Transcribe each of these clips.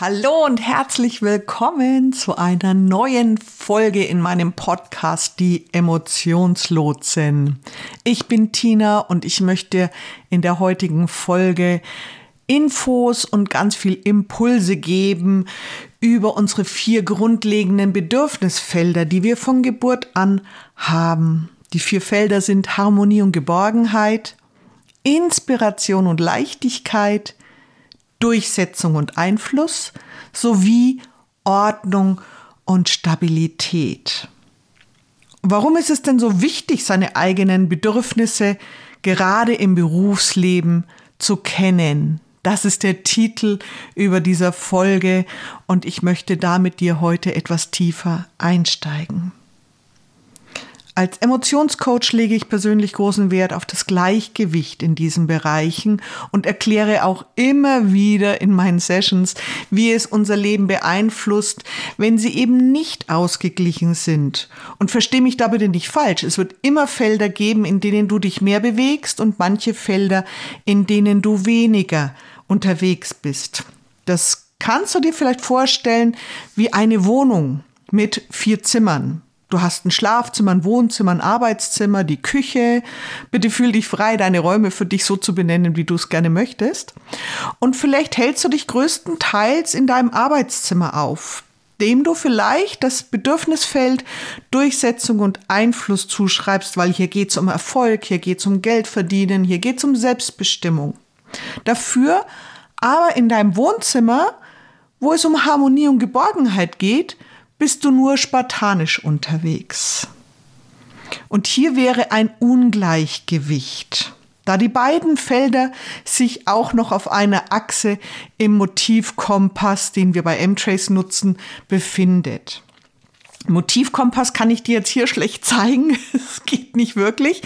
Hallo und herzlich willkommen zu einer neuen Folge in meinem Podcast Die Emotionslotsen. Ich bin Tina und ich möchte in der heutigen Folge Infos und ganz viel Impulse geben über unsere vier grundlegenden Bedürfnisfelder, die wir von Geburt an haben. Die vier Felder sind Harmonie und Geborgenheit, Inspiration und Leichtigkeit, Durchsetzung und Einfluss sowie Ordnung und Stabilität. Warum ist es denn so wichtig, seine eigenen Bedürfnisse gerade im Berufsleben zu kennen? Das ist der Titel über dieser Folge und ich möchte da mit dir heute etwas tiefer einsteigen. Als Emotionscoach lege ich persönlich großen Wert auf das Gleichgewicht in diesen Bereichen und erkläre auch immer wieder in meinen Sessions, wie es unser Leben beeinflusst, wenn sie eben nicht ausgeglichen sind. Und verstehe mich da bitte nicht falsch. Es wird immer Felder geben, in denen du dich mehr bewegst und manche Felder, in denen du weniger unterwegs bist. Das kannst du dir vielleicht vorstellen wie eine Wohnung mit vier Zimmern. Du hast ein Schlafzimmer, ein Wohnzimmer, ein Arbeitszimmer, die Küche. Bitte fühl dich frei, deine Räume für dich so zu benennen, wie du es gerne möchtest. Und vielleicht hältst du dich größtenteils in deinem Arbeitszimmer auf, dem du vielleicht das Bedürfnisfeld Durchsetzung und Einfluss zuschreibst, weil hier geht es um Erfolg, hier geht es um Geld verdienen, hier geht es um Selbstbestimmung. Dafür aber in deinem Wohnzimmer, wo es um Harmonie und Geborgenheit geht, bist du nur spartanisch unterwegs. Und hier wäre ein Ungleichgewicht, da die beiden Felder sich auch noch auf einer Achse im Motivkompass, den wir bei M-Trace nutzen, befindet. Motivkompass kann ich dir jetzt hier schlecht zeigen. Es geht nicht wirklich.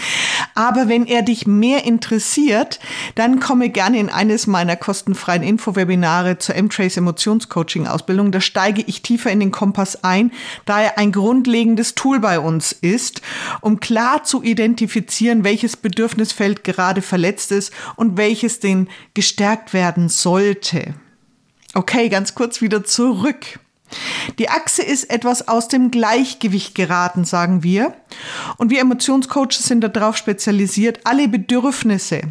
Aber wenn er dich mehr interessiert, dann komme gerne in eines meiner kostenfreien Infowebinare zur M-Trace Emotionscoaching Ausbildung. Da steige ich tiefer in den Kompass ein, da er ein grundlegendes Tool bei uns ist, um klar zu identifizieren, welches Bedürfnisfeld gerade verletzt ist und welches den gestärkt werden sollte. Okay, ganz kurz wieder zurück. Die Achse ist etwas aus dem Gleichgewicht geraten, sagen wir. Und wir Emotionscoaches sind darauf spezialisiert, alle Bedürfnisse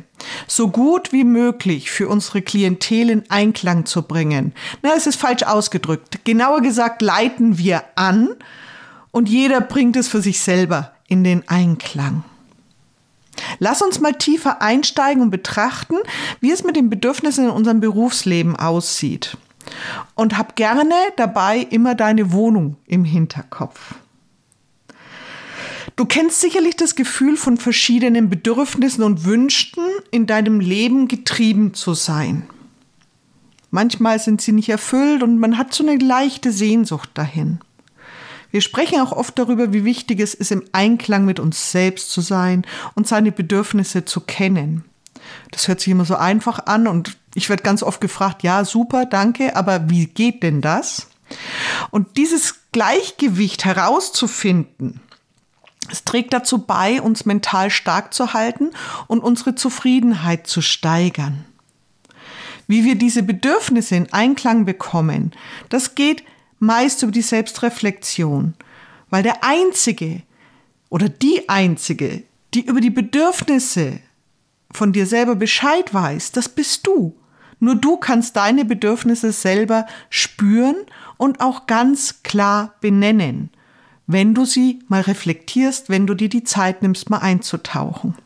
so gut wie möglich für unsere Klientel in Einklang zu bringen. Na, es ist falsch ausgedrückt. Genauer gesagt leiten wir an und jeder bringt es für sich selber in den Einklang. Lass uns mal tiefer einsteigen und betrachten, wie es mit den Bedürfnissen in unserem Berufsleben aussieht und hab gerne dabei immer deine Wohnung im Hinterkopf. Du kennst sicherlich das Gefühl von verschiedenen Bedürfnissen und Wünschen in deinem Leben getrieben zu sein. Manchmal sind sie nicht erfüllt und man hat so eine leichte Sehnsucht dahin. Wir sprechen auch oft darüber, wie wichtig es ist, im Einklang mit uns selbst zu sein und seine Bedürfnisse zu kennen. Das hört sich immer so einfach an und ich werde ganz oft gefragt, ja, super, danke, aber wie geht denn das? Und dieses Gleichgewicht herauszufinden, es trägt dazu bei, uns mental stark zu halten und unsere Zufriedenheit zu steigern. Wie wir diese Bedürfnisse in Einklang bekommen, das geht meist über die Selbstreflexion, weil der Einzige oder die Einzige, die über die Bedürfnisse von dir selber Bescheid weiß, das bist du. Nur du kannst deine Bedürfnisse selber spüren und auch ganz klar benennen, wenn du sie mal reflektierst, wenn du dir die Zeit nimmst, mal einzutauchen.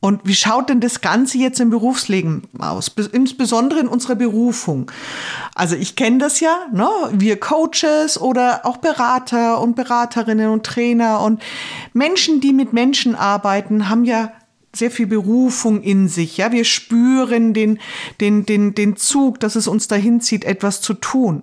Und wie schaut denn das Ganze jetzt im Berufsleben aus? Insbesondere in unserer Berufung. Also ich kenne das ja, ne? wir Coaches oder auch Berater und Beraterinnen und Trainer und Menschen, die mit Menschen arbeiten, haben ja sehr viel Berufung in sich. Ja, wir spüren den, den, den, den Zug, dass es uns dahin zieht, etwas zu tun.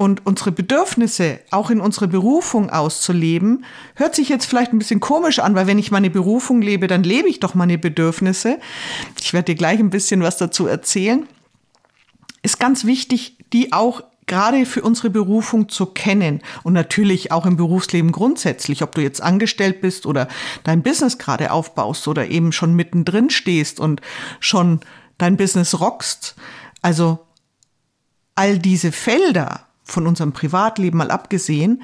Und unsere Bedürfnisse auch in unsere Berufung auszuleben, hört sich jetzt vielleicht ein bisschen komisch an, weil wenn ich meine Berufung lebe, dann lebe ich doch meine Bedürfnisse. Ich werde dir gleich ein bisschen was dazu erzählen. Ist ganz wichtig, die auch gerade für unsere Berufung zu kennen und natürlich auch im Berufsleben grundsätzlich, ob du jetzt angestellt bist oder dein Business gerade aufbaust oder eben schon mittendrin stehst und schon dein Business rockst. Also all diese Felder, von unserem Privatleben mal abgesehen,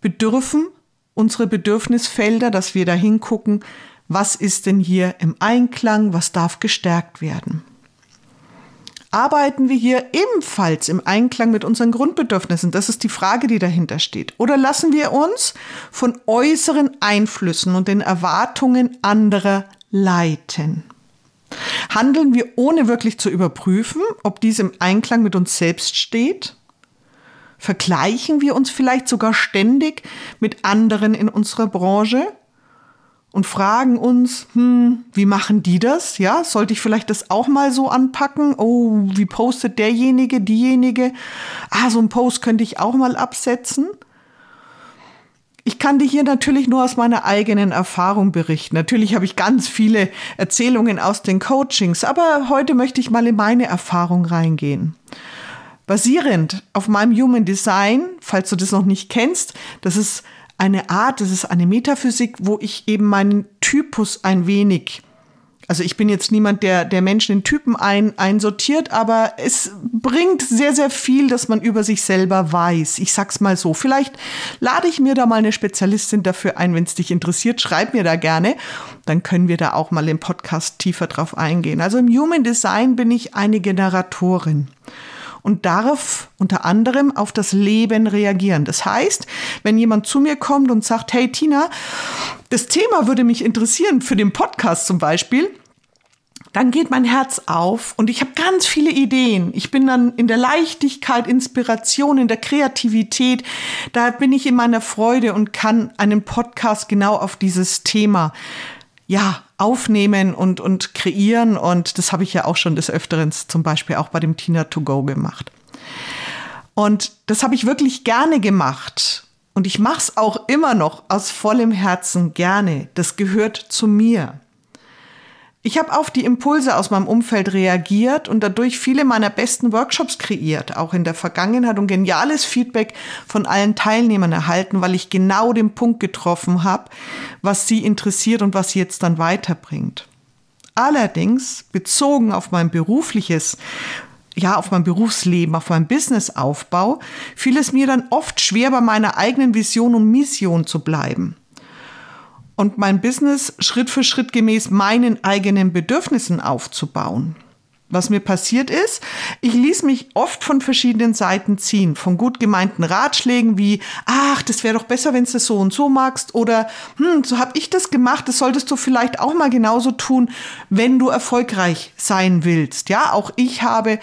bedürfen unsere Bedürfnisfelder, dass wir da hingucken, was ist denn hier im Einklang, was darf gestärkt werden. Arbeiten wir hier ebenfalls im Einklang mit unseren Grundbedürfnissen? Das ist die Frage, die dahinter steht. Oder lassen wir uns von äußeren Einflüssen und den Erwartungen anderer leiten? Handeln wir ohne wirklich zu überprüfen, ob dies im Einklang mit uns selbst steht? Vergleichen wir uns vielleicht sogar ständig mit anderen in unserer Branche? Und fragen uns, hm, wie machen die das? Ja, sollte ich vielleicht das auch mal so anpacken? Oh, wie postet derjenige, diejenige? Ah, so ein Post könnte ich auch mal absetzen. Ich kann dir hier natürlich nur aus meiner eigenen Erfahrung berichten. Natürlich habe ich ganz viele Erzählungen aus den Coachings, aber heute möchte ich mal in meine Erfahrung reingehen. Basierend auf meinem Human Design, falls du das noch nicht kennst, das ist eine Art, das ist eine Metaphysik, wo ich eben meinen Typus ein wenig also ich bin jetzt niemand, der, der Menschen in Typen ein, einsortiert, aber es bringt sehr, sehr viel, dass man über sich selber weiß. Ich sag's mal so. Vielleicht lade ich mir da mal eine Spezialistin dafür ein, wenn es dich interessiert. Schreib mir da gerne. Dann können wir da auch mal im Podcast tiefer drauf eingehen. Also im Human Design bin ich eine Generatorin und darf unter anderem auf das Leben reagieren. Das heißt, wenn jemand zu mir kommt und sagt, hey Tina, das Thema würde mich interessieren für den Podcast zum Beispiel, dann geht mein Herz auf und ich habe ganz viele Ideen. Ich bin dann in der Leichtigkeit, Inspiration, in der Kreativität. Da bin ich in meiner Freude und kann einen Podcast genau auf dieses Thema ja, aufnehmen und, und kreieren. Und das habe ich ja auch schon des Öfteren zum Beispiel auch bei dem Tina to Go gemacht. Und das habe ich wirklich gerne gemacht. Und ich mache es auch immer noch aus vollem Herzen gerne. Das gehört zu mir. Ich habe auf die Impulse aus meinem Umfeld reagiert und dadurch viele meiner besten Workshops kreiert, auch in der Vergangenheit und geniales Feedback von allen Teilnehmern erhalten, weil ich genau den Punkt getroffen habe, was sie interessiert und was sie jetzt dann weiterbringt. Allerdings, bezogen auf mein berufliches ja, auf mein Berufsleben, auf meinen Businessaufbau, fiel es mir dann oft schwer, bei meiner eigenen Vision und Mission zu bleiben und mein Business Schritt für Schritt gemäß meinen eigenen Bedürfnissen aufzubauen. Was mir passiert ist, ich ließ mich oft von verschiedenen Seiten ziehen, von gut gemeinten Ratschlägen wie, ach, das wäre doch besser, wenn du es so und so magst oder, hm, so habe ich das gemacht, das solltest du vielleicht auch mal genauso tun, wenn du erfolgreich sein willst. Ja, auch ich habe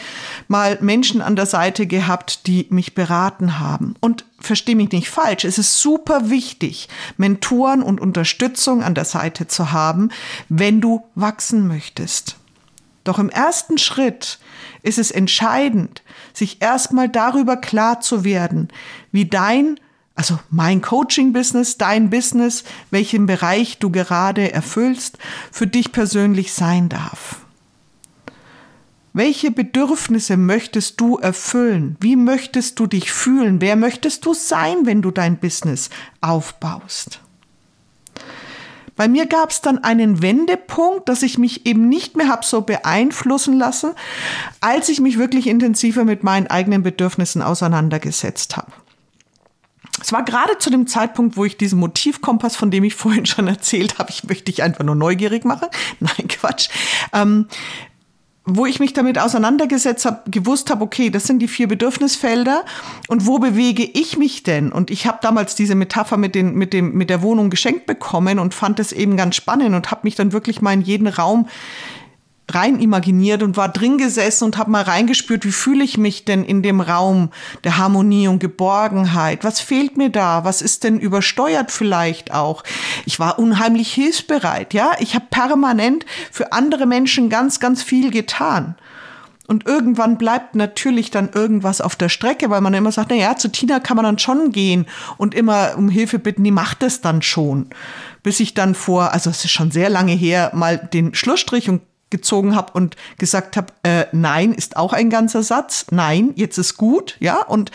mal Menschen an der Seite gehabt, die mich beraten haben. Und verstehe mich nicht falsch, es ist super wichtig, Mentoren und Unterstützung an der Seite zu haben, wenn du wachsen möchtest. Doch im ersten Schritt ist es entscheidend, sich erstmal darüber klar zu werden, wie dein, also mein Coaching-Business, dein Business, welchen Bereich du gerade erfüllst, für dich persönlich sein darf. Welche Bedürfnisse möchtest du erfüllen? Wie möchtest du dich fühlen? Wer möchtest du sein, wenn du dein Business aufbaust? Bei mir gab es dann einen Wendepunkt, dass ich mich eben nicht mehr habe so beeinflussen lassen, als ich mich wirklich intensiver mit meinen eigenen Bedürfnissen auseinandergesetzt habe. Es war gerade zu dem Zeitpunkt, wo ich diesen Motivkompass, von dem ich vorhin schon erzählt habe, ich möchte dich einfach nur neugierig machen. Nein, Quatsch. Ähm, wo ich mich damit auseinandergesetzt habe, gewusst habe, okay, das sind die vier Bedürfnisfelder und wo bewege ich mich denn? Und ich habe damals diese Metapher mit, den, mit, dem, mit der Wohnung geschenkt bekommen und fand es eben ganz spannend und habe mich dann wirklich mal in jeden Raum rein imaginiert und war drin gesessen und habe mal reingespürt, wie fühle ich mich denn in dem Raum der Harmonie und Geborgenheit? Was fehlt mir da? Was ist denn übersteuert vielleicht auch? Ich war unheimlich hilfsbereit, ja? Ich habe permanent für andere Menschen ganz ganz viel getan. Und irgendwann bleibt natürlich dann irgendwas auf der Strecke, weil man immer sagt, na ja, zu Tina kann man dann schon gehen und immer um Hilfe bitten, die macht es dann schon. Bis ich dann vor, also es ist schon sehr lange her, mal den Schlussstrich und gezogen habe und gesagt habe, äh, nein ist auch ein ganzer Satz, nein, jetzt ist gut, ja, und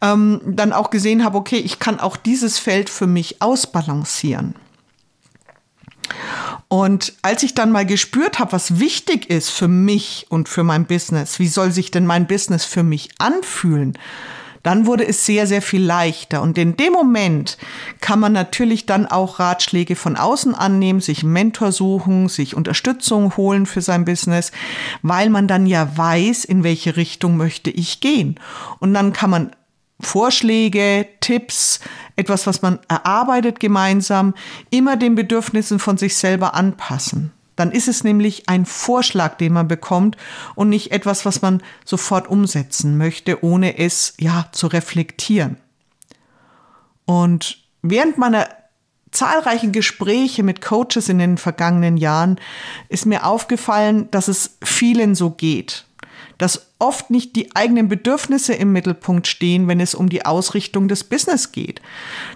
ähm, dann auch gesehen habe, okay, ich kann auch dieses Feld für mich ausbalancieren. Und als ich dann mal gespürt habe, was wichtig ist für mich und für mein Business, wie soll sich denn mein Business für mich anfühlen, dann wurde es sehr, sehr viel leichter. Und in dem Moment kann man natürlich dann auch Ratschläge von außen annehmen, sich einen Mentor suchen, sich Unterstützung holen für sein Business, weil man dann ja weiß, in welche Richtung möchte ich gehen. Und dann kann man Vorschläge, Tipps, etwas, was man erarbeitet gemeinsam, immer den Bedürfnissen von sich selber anpassen. Dann ist es nämlich ein Vorschlag, den man bekommt und nicht etwas, was man sofort umsetzen möchte, ohne es ja zu reflektieren. Und während meiner zahlreichen Gespräche mit Coaches in den vergangenen Jahren ist mir aufgefallen, dass es vielen so geht dass oft nicht die eigenen Bedürfnisse im Mittelpunkt stehen, wenn es um die Ausrichtung des Business geht.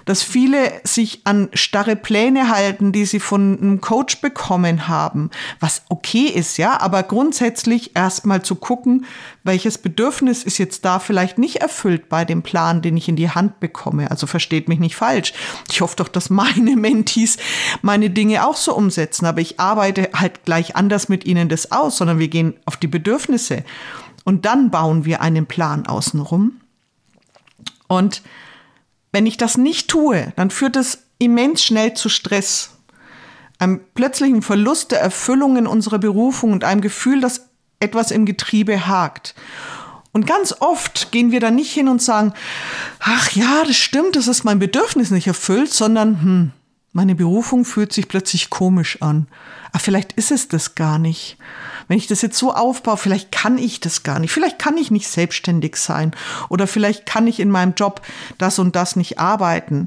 Dass viele sich an starre Pläne halten, die sie von einem Coach bekommen haben, was okay ist, ja, aber grundsätzlich erstmal zu gucken, welches Bedürfnis ist jetzt da vielleicht nicht erfüllt bei dem Plan, den ich in die Hand bekomme. Also versteht mich nicht falsch. Ich hoffe doch, dass meine Mentees meine Dinge auch so umsetzen, aber ich arbeite halt gleich anders mit ihnen das aus, sondern wir gehen auf die Bedürfnisse. Und dann bauen wir einen Plan außenrum. Und wenn ich das nicht tue, dann führt es immens schnell zu Stress, einem plötzlichen Verlust der Erfüllung in unserer Berufung und einem Gefühl, dass etwas im Getriebe hakt. Und ganz oft gehen wir da nicht hin und sagen, ach ja, das stimmt, das ist mein Bedürfnis nicht erfüllt, sondern hm, meine Berufung fühlt sich plötzlich komisch an. Aber vielleicht ist es das gar nicht. Wenn ich das jetzt so aufbaue, vielleicht kann ich das gar nicht. Vielleicht kann ich nicht selbstständig sein. Oder vielleicht kann ich in meinem Job das und das nicht arbeiten.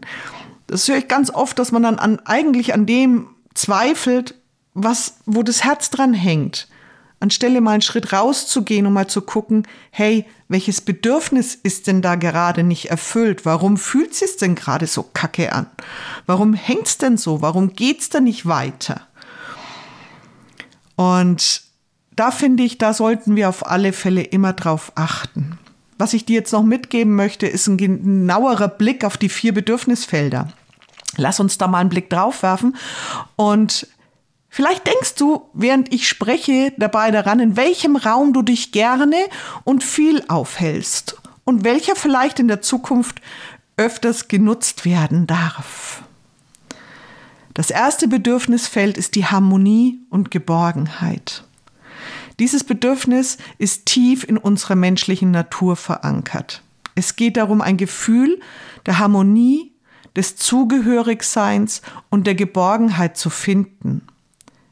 Das höre ich ganz oft, dass man dann an, eigentlich an dem zweifelt, was, wo das Herz dran hängt. Anstelle mal einen Schritt rauszugehen und mal zu gucken, hey, welches Bedürfnis ist denn da gerade nicht erfüllt? Warum fühlt es denn gerade so kacke an? Warum hängt es denn so? Warum geht es denn nicht weiter? Und da finde ich, da sollten wir auf alle Fälle immer drauf achten. Was ich dir jetzt noch mitgeben möchte, ist ein genauerer Blick auf die vier Bedürfnisfelder. Lass uns da mal einen Blick drauf werfen und Vielleicht denkst du, während ich spreche, dabei daran, in welchem Raum du dich gerne und viel aufhältst und welcher vielleicht in der Zukunft öfters genutzt werden darf. Das erste Bedürfnisfeld ist die Harmonie und Geborgenheit. Dieses Bedürfnis ist tief in unserer menschlichen Natur verankert. Es geht darum, ein Gefühl der Harmonie, des Zugehörigseins und der Geborgenheit zu finden.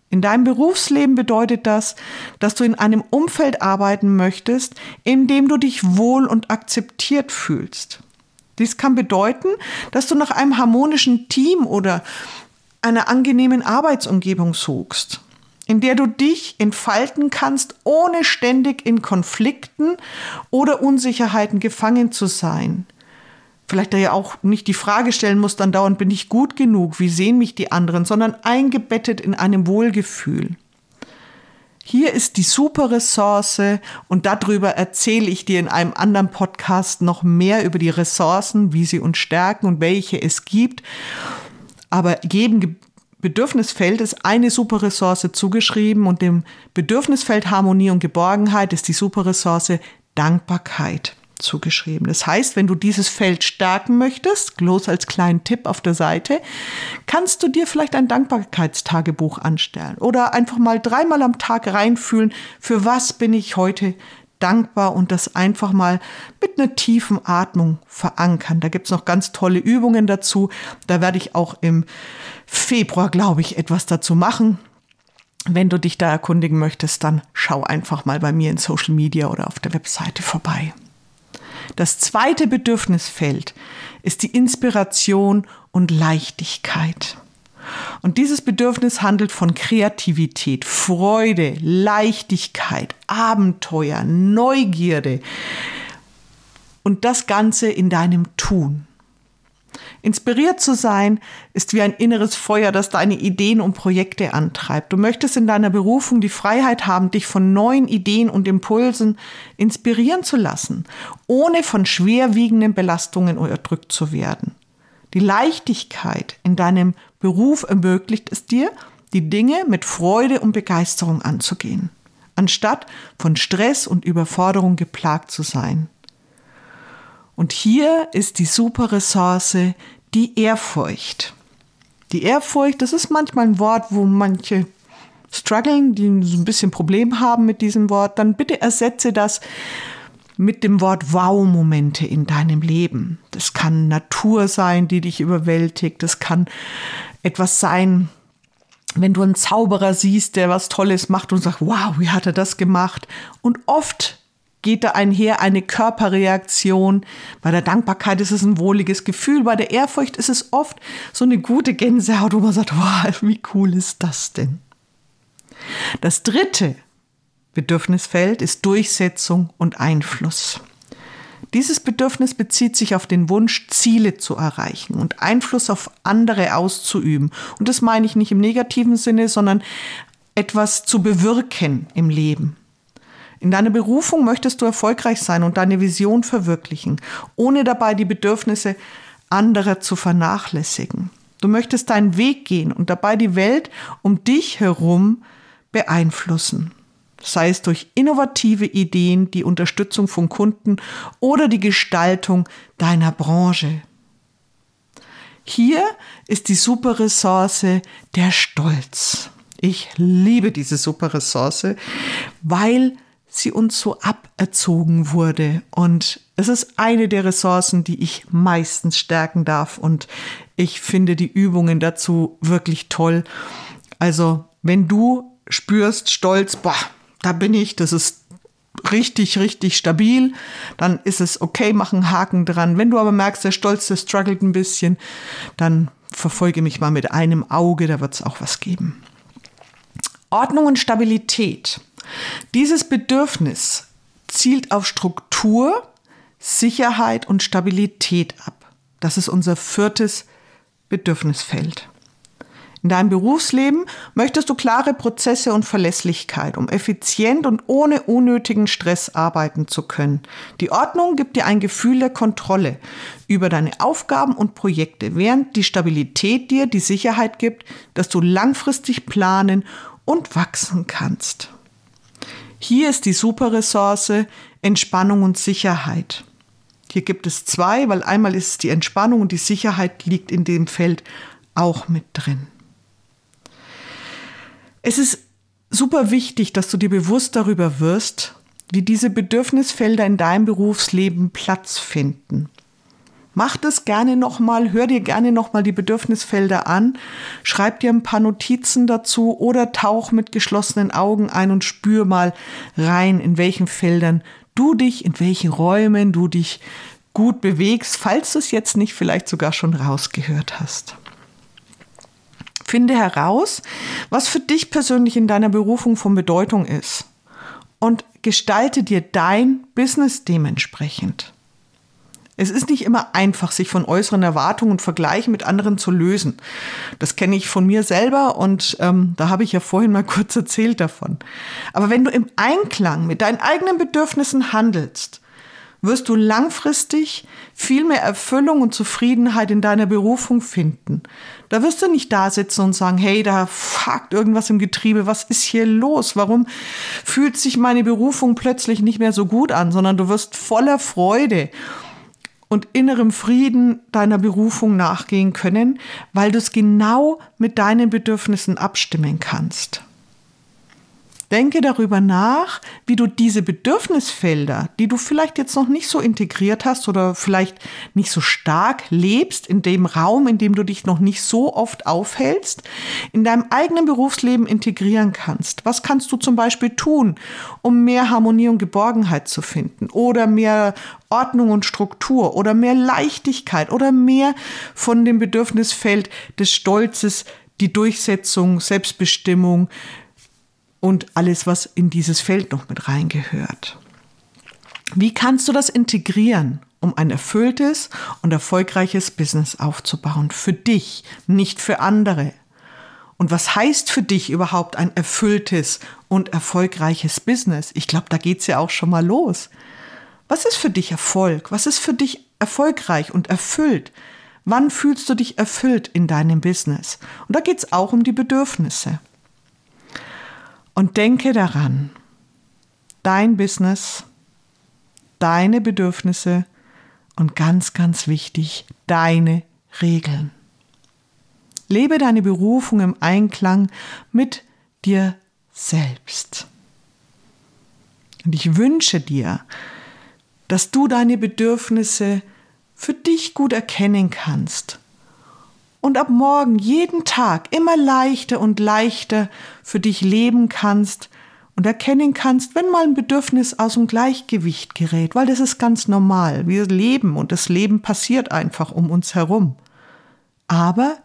In deinem Berufsleben bedeutet das, dass du in einem Umfeld arbeiten möchtest, in dem du dich wohl und akzeptiert fühlst. Dies kann bedeuten, dass du nach einem harmonischen Team oder einer angenehmen Arbeitsumgebung suchst, in der du dich entfalten kannst, ohne ständig in Konflikten oder Unsicherheiten gefangen zu sein – vielleicht ja auch nicht die Frage stellen muss, dann dauernd bin ich gut genug, wie sehen mich die anderen, sondern eingebettet in einem Wohlgefühl. Hier ist die super Ressource und darüber erzähle ich dir in einem anderen Podcast noch mehr über die Ressourcen, wie sie uns stärken und welche es gibt. Aber jedem Bedürfnisfeld ist eine super Ressource zugeschrieben und dem Bedürfnisfeld Harmonie und Geborgenheit ist die super Ressource Dankbarkeit zugeschrieben. Das heißt, wenn du dieses Feld stärken möchtest, bloß als kleinen Tipp auf der Seite, kannst du dir vielleicht ein Dankbarkeitstagebuch anstellen oder einfach mal dreimal am Tag reinfühlen, für was bin ich heute dankbar und das einfach mal mit einer tiefen Atmung verankern. Da gibt's noch ganz tolle Übungen dazu. Da werde ich auch im Februar, glaube ich, etwas dazu machen. Wenn du dich da erkundigen möchtest, dann schau einfach mal bei mir in Social Media oder auf der Webseite vorbei. Das zweite Bedürfnisfeld ist die Inspiration und Leichtigkeit. Und dieses Bedürfnis handelt von Kreativität, Freude, Leichtigkeit, Abenteuer, Neugierde und das Ganze in deinem Tun. Inspiriert zu sein ist wie ein inneres Feuer, das deine Ideen und Projekte antreibt. Du möchtest in deiner Berufung die Freiheit haben, dich von neuen Ideen und Impulsen inspirieren zu lassen, ohne von schwerwiegenden Belastungen erdrückt zu werden. Die Leichtigkeit in deinem Beruf ermöglicht es dir, die Dinge mit Freude und Begeisterung anzugehen, anstatt von Stress und Überforderung geplagt zu sein. Und hier ist die super Ressource, die Ehrfurcht. Die Ehrfurcht, das ist manchmal ein Wort, wo manche strugglen, die so ein bisschen Problem haben mit diesem Wort, dann bitte ersetze das mit dem Wort Wow-Momente in deinem Leben. Das kann Natur sein, die dich überwältigt. Das kann etwas sein, wenn du einen Zauberer siehst, der was Tolles macht und sagt, wow, wie hat er das gemacht? Und oft geht da einher eine Körperreaktion. Bei der Dankbarkeit ist es ein wohliges Gefühl. Bei der Ehrfurcht ist es oft so eine gute Gänsehaut, wo man sagt, wow, wie cool ist das denn? Das dritte Bedürfnisfeld ist Durchsetzung und Einfluss. Dieses Bedürfnis bezieht sich auf den Wunsch, Ziele zu erreichen und Einfluss auf andere auszuüben. Und das meine ich nicht im negativen Sinne, sondern etwas zu bewirken im Leben. In deiner Berufung möchtest du erfolgreich sein und deine Vision verwirklichen, ohne dabei die Bedürfnisse anderer zu vernachlässigen. Du möchtest deinen Weg gehen und dabei die Welt um dich herum beeinflussen. Sei es durch innovative Ideen, die Unterstützung von Kunden oder die Gestaltung deiner Branche. Hier ist die super Ressource der Stolz. Ich liebe diese super Ressource, weil sie uns so aberzogen wurde. Und es ist eine der Ressourcen, die ich meistens stärken darf. Und ich finde die Übungen dazu wirklich toll. Also, wenn du spürst, Stolz, boah, da bin ich, das ist richtig, richtig stabil, dann ist es okay, mach einen Haken dran. Wenn du aber merkst, der Stolz, der struggelt ein bisschen, dann verfolge mich mal mit einem Auge, da wird es auch was geben. Ordnung und Stabilität. Dieses Bedürfnis zielt auf Struktur, Sicherheit und Stabilität ab. Das ist unser viertes Bedürfnisfeld. In deinem Berufsleben möchtest du klare Prozesse und Verlässlichkeit, um effizient und ohne unnötigen Stress arbeiten zu können. Die Ordnung gibt dir ein Gefühl der Kontrolle über deine Aufgaben und Projekte, während die Stabilität dir die Sicherheit gibt, dass du langfristig planen und wachsen kannst. Hier ist die super Ressource Entspannung und Sicherheit. Hier gibt es zwei, weil einmal ist es die Entspannung und die Sicherheit liegt in dem Feld auch mit drin. Es ist super wichtig, dass du dir bewusst darüber wirst, wie diese Bedürfnisfelder in deinem Berufsleben Platz finden. Mach das gerne nochmal, hör dir gerne nochmal die Bedürfnisfelder an, schreib dir ein paar Notizen dazu oder tauch mit geschlossenen Augen ein und spür mal rein, in welchen Feldern du dich, in welchen Räumen du dich gut bewegst, falls du es jetzt nicht vielleicht sogar schon rausgehört hast. Finde heraus, was für dich persönlich in deiner Berufung von Bedeutung ist und gestalte dir dein Business dementsprechend. Es ist nicht immer einfach, sich von äußeren Erwartungen und Vergleichen mit anderen zu lösen. Das kenne ich von mir selber und ähm, da habe ich ja vorhin mal kurz erzählt davon. Aber wenn du im Einklang mit deinen eigenen Bedürfnissen handelst, wirst du langfristig viel mehr Erfüllung und Zufriedenheit in deiner Berufung finden. Da wirst du nicht da sitzen und sagen, hey, da fuckt irgendwas im Getriebe, was ist hier los? Warum fühlt sich meine Berufung plötzlich nicht mehr so gut an, sondern du wirst voller Freude und innerem Frieden deiner Berufung nachgehen können, weil du es genau mit deinen Bedürfnissen abstimmen kannst. Denke darüber nach, wie du diese Bedürfnisfelder, die du vielleicht jetzt noch nicht so integriert hast oder vielleicht nicht so stark lebst in dem Raum, in dem du dich noch nicht so oft aufhältst, in deinem eigenen Berufsleben integrieren kannst. Was kannst du zum Beispiel tun, um mehr Harmonie und Geborgenheit zu finden oder mehr Ordnung und Struktur oder mehr Leichtigkeit oder mehr von dem Bedürfnisfeld des Stolzes, die Durchsetzung, Selbstbestimmung, und alles, was in dieses Feld noch mit reingehört. Wie kannst du das integrieren, um ein erfülltes und erfolgreiches Business aufzubauen? Für dich, nicht für andere. Und was heißt für dich überhaupt ein erfülltes und erfolgreiches Business? Ich glaube, da geht es ja auch schon mal los. Was ist für dich Erfolg? Was ist für dich erfolgreich und erfüllt? Wann fühlst du dich erfüllt in deinem Business? Und da geht es auch um die Bedürfnisse. Und denke daran, dein Business, deine Bedürfnisse und ganz, ganz wichtig, deine Regeln. Lebe deine Berufung im Einklang mit dir selbst. Und ich wünsche dir, dass du deine Bedürfnisse für dich gut erkennen kannst und ab morgen jeden Tag immer leichter und leichter für dich leben kannst und erkennen kannst, wenn mal ein Bedürfnis aus dem Gleichgewicht gerät, weil das ist ganz normal. Wir leben und das Leben passiert einfach um uns herum. Aber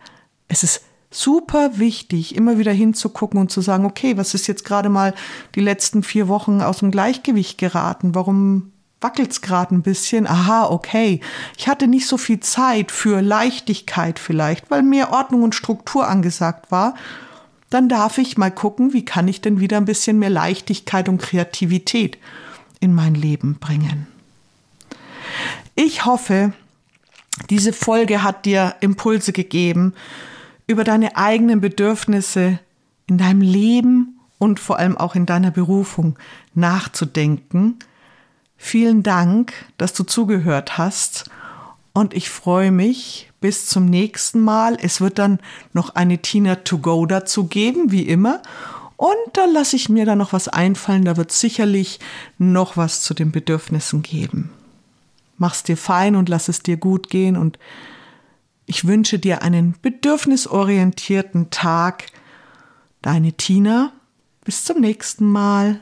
es ist super wichtig, immer wieder hinzugucken und zu sagen, okay, was ist jetzt gerade mal die letzten vier Wochen aus dem Gleichgewicht geraten? Warum wackelt es gerade ein bisschen? Aha, okay. Ich hatte nicht so viel Zeit für Leichtigkeit vielleicht, weil mehr Ordnung und Struktur angesagt war. Dann darf ich mal gucken, wie kann ich denn wieder ein bisschen mehr Leichtigkeit und Kreativität in mein Leben bringen. Ich hoffe, diese Folge hat dir Impulse gegeben, über deine eigenen Bedürfnisse in deinem Leben und vor allem auch in deiner Berufung nachzudenken. Vielen Dank, dass du zugehört hast und ich freue mich bis zum nächsten Mal. Es wird dann noch eine Tina to go dazu geben, wie immer. Und da lasse ich mir dann noch was einfallen. Da wird sicherlich noch was zu den Bedürfnissen geben. Mach's dir fein und lass es dir gut gehen und ich wünsche dir einen bedürfnisorientierten Tag. Deine Tina. Bis zum nächsten Mal.